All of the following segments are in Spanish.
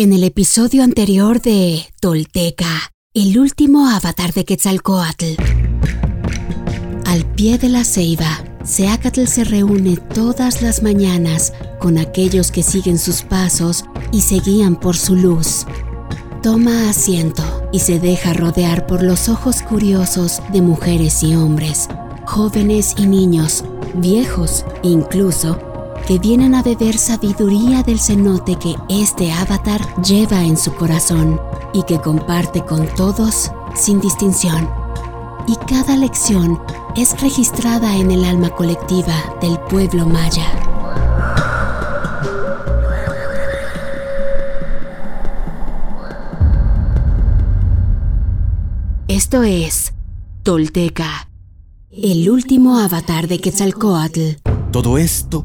En el episodio anterior de Tolteca, el último avatar de Quetzalcoatl. Al pie de la ceiba, Seacatl se reúne todas las mañanas con aquellos que siguen sus pasos y se guían por su luz. Toma asiento y se deja rodear por los ojos curiosos de mujeres y hombres, jóvenes y niños, viejos incluso, que vienen a beber sabiduría del cenote que este avatar lleva en su corazón y que comparte con todos sin distinción. Y cada lección es registrada en el alma colectiva del pueblo maya. Esto es Tolteca, el último avatar de Quetzalcoatl. Todo esto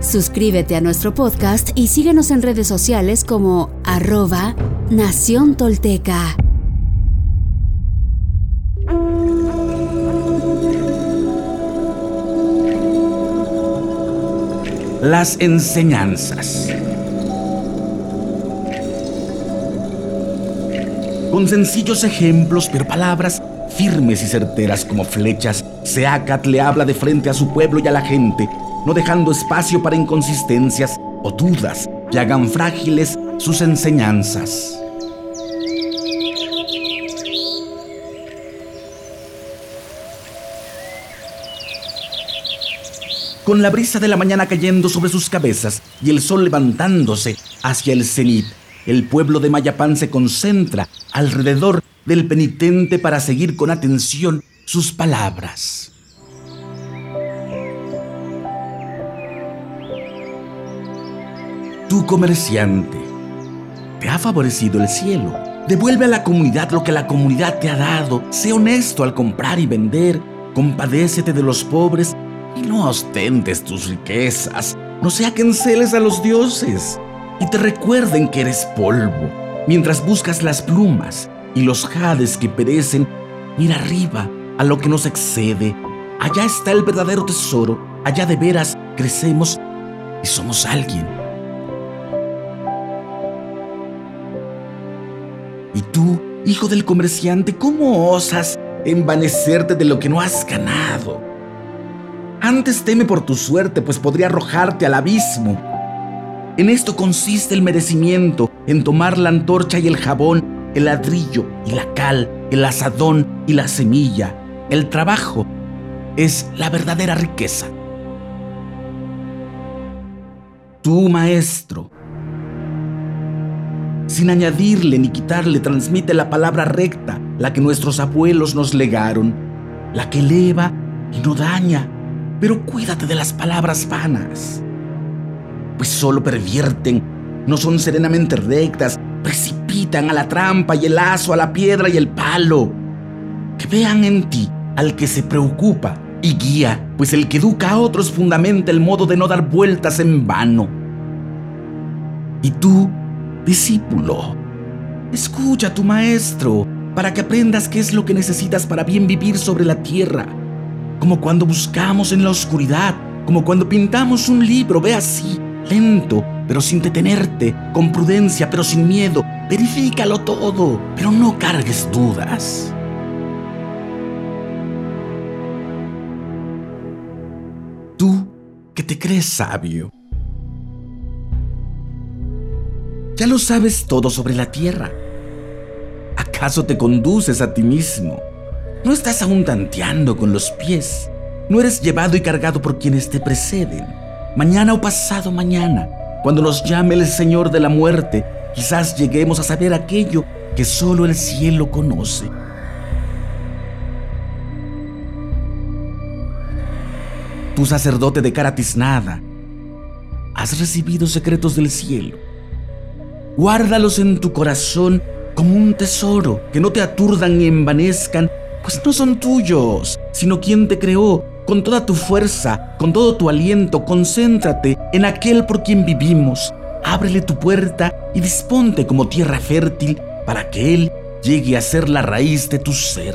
Suscríbete a nuestro podcast y síguenos en redes sociales como arroba Nación Tolteca. Las enseñanzas. Con sencillos ejemplos, pero palabras firmes y certeras como flechas, Seacat le habla de frente a su pueblo y a la gente, no dejando espacio para inconsistencias o dudas que hagan frágiles sus enseñanzas. Con la brisa de la mañana cayendo sobre sus cabezas y el sol levantándose hacia el cenit, el pueblo de Mayapán se concentra alrededor del penitente para seguir con atención sus palabras. Tu comerciante, te ha favorecido el cielo. Devuelve a la comunidad lo que la comunidad te ha dado. Sé honesto al comprar y vender. Compadécete de los pobres y no ostentes tus riquezas. No sea que enceles a los dioses y te recuerden que eres polvo. Mientras buscas las plumas y los jades que perecen, mira arriba a lo que nos excede. Allá está el verdadero tesoro. Allá de veras crecemos y somos alguien. Y tú, hijo del comerciante, ¿cómo osas envanecerte de lo que no has ganado? Antes teme por tu suerte, pues podría arrojarte al abismo. En esto consiste el merecimiento, en tomar la antorcha y el jabón, el ladrillo y la cal, el asadón y la semilla. El trabajo es la verdadera riqueza. Tú, maestro, sin añadirle ni quitarle, transmite la palabra recta, la que nuestros abuelos nos legaron, la que eleva y no daña, pero cuídate de las palabras vanas, pues solo pervierten, no son serenamente rectas, precipitan a la trampa y el lazo, a la piedra y el palo. Que vean en ti al que se preocupa y guía, pues el que educa a otros fundamenta el modo de no dar vueltas en vano. Y tú, discípulo, escucha a tu maestro para que aprendas qué es lo que necesitas para bien vivir sobre la tierra como cuando buscamos en la oscuridad, como cuando pintamos un libro, ve así, lento, pero sin detenerte, con prudencia, pero sin miedo. Verifícalo todo, pero no cargues dudas. Tú que te crees sabio. Ya lo sabes todo sobre la tierra, ¿Acaso te conduces a ti mismo? No estás aún tanteando con los pies. No eres llevado y cargado por quienes te preceden. Mañana o pasado mañana, cuando nos llame el Señor de la muerte, quizás lleguemos a saber aquello que solo el cielo conoce. Tu sacerdote de cara tiznada, has recibido secretos del cielo. Guárdalos en tu corazón como un tesoro, que no te aturdan ni envanezcan, pues no son tuyos, sino quien te creó. Con toda tu fuerza, con todo tu aliento, concéntrate en aquel por quien vivimos. Ábrele tu puerta y disponte como tierra fértil para que Él llegue a ser la raíz de tu ser.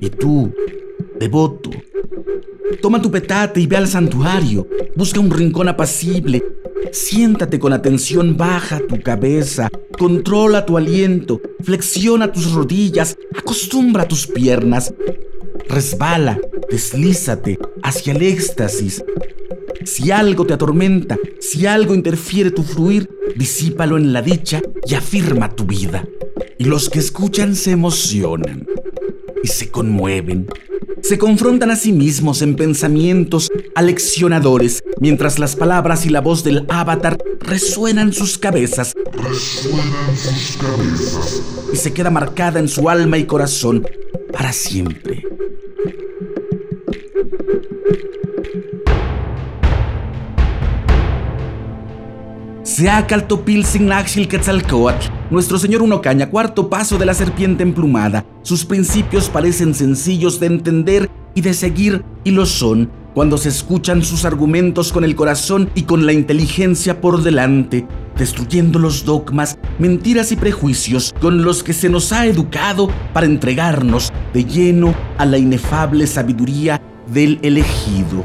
Y tú, devoto, toma tu petate y ve al santuario, busca un rincón apacible, siéntate con atención, baja tu cabeza, controla tu aliento, flexiona tus rodillas, acostumbra tus piernas, resbala, deslízate hacia el éxtasis. Si algo te atormenta, si algo interfiere tu fluir, disípalo en la dicha y afirma tu vida. Y los que escuchan se emocionan y se conmueven. Se confrontan a sí mismos en pensamientos aleccionadores, mientras las palabras y la voz del avatar resuenan sus cabezas. Resuenan sus cabezas. Y se queda marcada en su alma y corazón para siempre. Quetzalcoatl, nuestro señor Unocaña, cuarto paso de la serpiente emplumada. Sus principios parecen sencillos de entender y de seguir, y lo son cuando se escuchan sus argumentos con el corazón y con la inteligencia por delante, destruyendo los dogmas, mentiras y prejuicios con los que se nos ha educado para entregarnos de lleno a la inefable sabiduría del elegido.